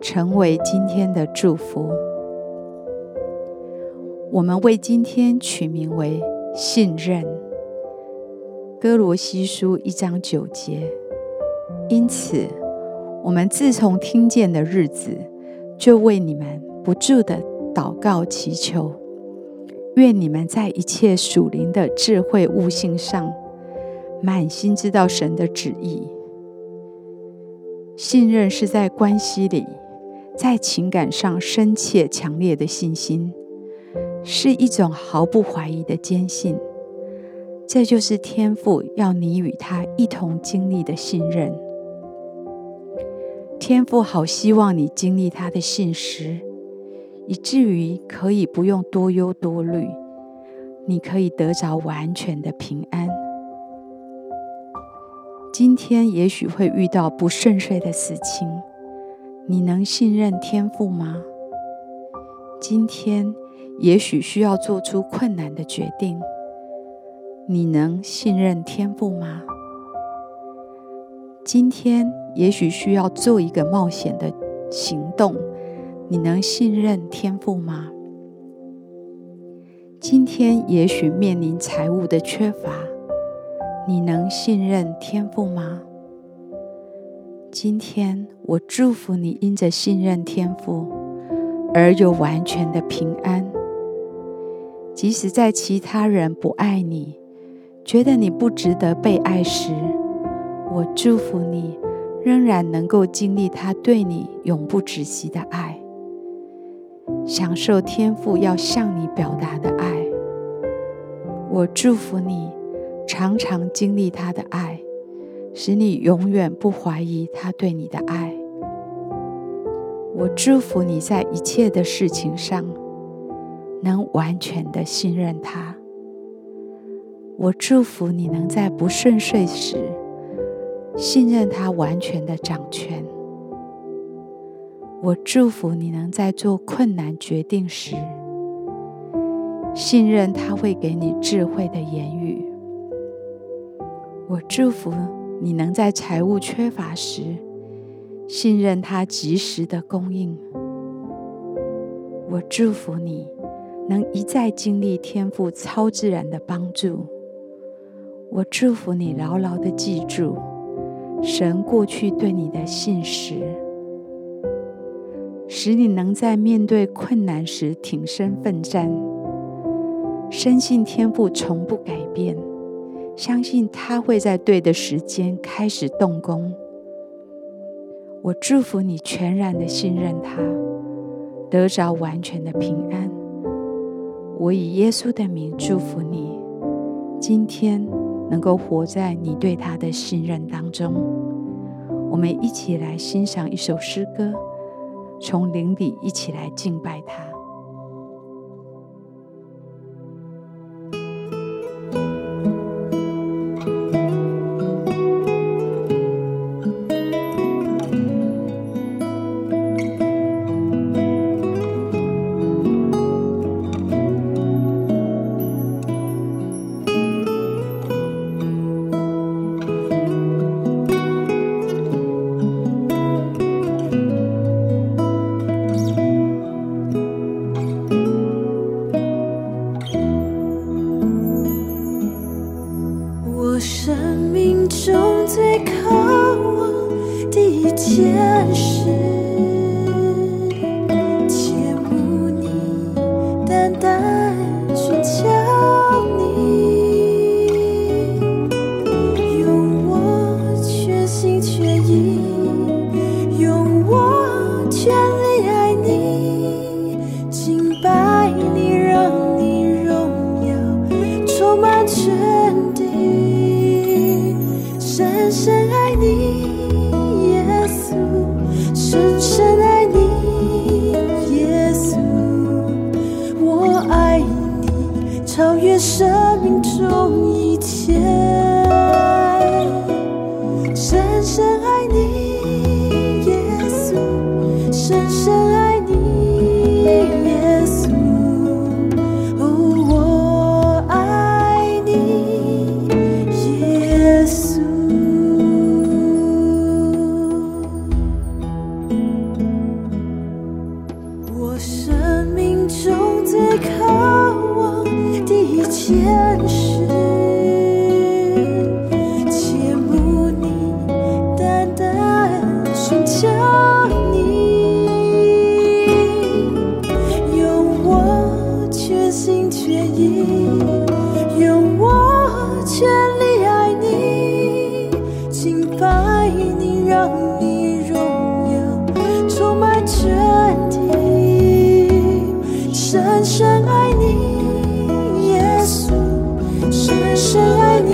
成为今天的祝福。我们为今天取名为信任。哥罗西书一章九节。因此，我们自从听见的日子，就为你们不住地祷告祈求，愿你们在一切属灵的智慧悟性上，满心知道神的旨意。信任是在关系里。在情感上深切强烈的信心，是一种毫不怀疑的坚信。这就是天父要你与他一同经历的信任。天父好希望你经历他的信实，以至于可以不用多忧多虑，你可以得着完全的平安。今天也许会遇到不顺遂的事情。你能信任天父吗？今天也许需要做出困难的决定，你能信任天父吗？今天也许需要做一个冒险的行动，你能信任天父吗？今天也许面临财务的缺乏，你能信任天父吗？今天我祝福你，因着信任天父而有完全的平安。即使在其他人不爱你，觉得你不值得被爱时，我祝福你仍然能够经历他对你永不止息的爱，享受天父要向你表达的爱。我祝福你常常经历他的爱。使你永远不怀疑他对你的爱。我祝福你在一切的事情上能完全的信任他。我祝福你能在不顺遂时信任他完全的掌权。我祝福你能在做困难决定时信任他会给你智慧的言语。我祝福。你能在财务缺乏时信任他及时的供应。我祝福你能一再经历天赋超自然的帮助。我祝福你牢牢的记住神过去对你的信实，使你能在面对困难时挺身奋战，深信天赋从不改变。相信他会在对的时间开始动工。我祝福你全然的信任他，得着完全的平安。我以耶稣的名祝福你，今天能够活在你对他的信任当中。我们一起来欣赏一首诗歌，从灵里一起来敬拜他。最渴望的一件事且无你淡淡裙前超越生命中一切。深爱你，耶稣，深深爱你，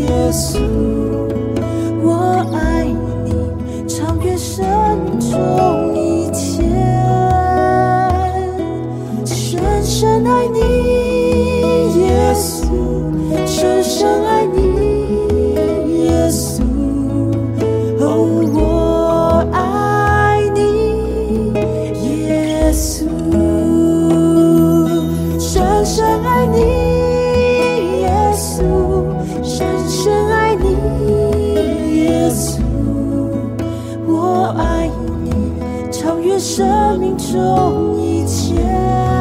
耶稣，我爱你，超越生命中一切。深深爱你，耶稣，深深爱你，耶稣，哦，我爱你，耶稣。生命中一切。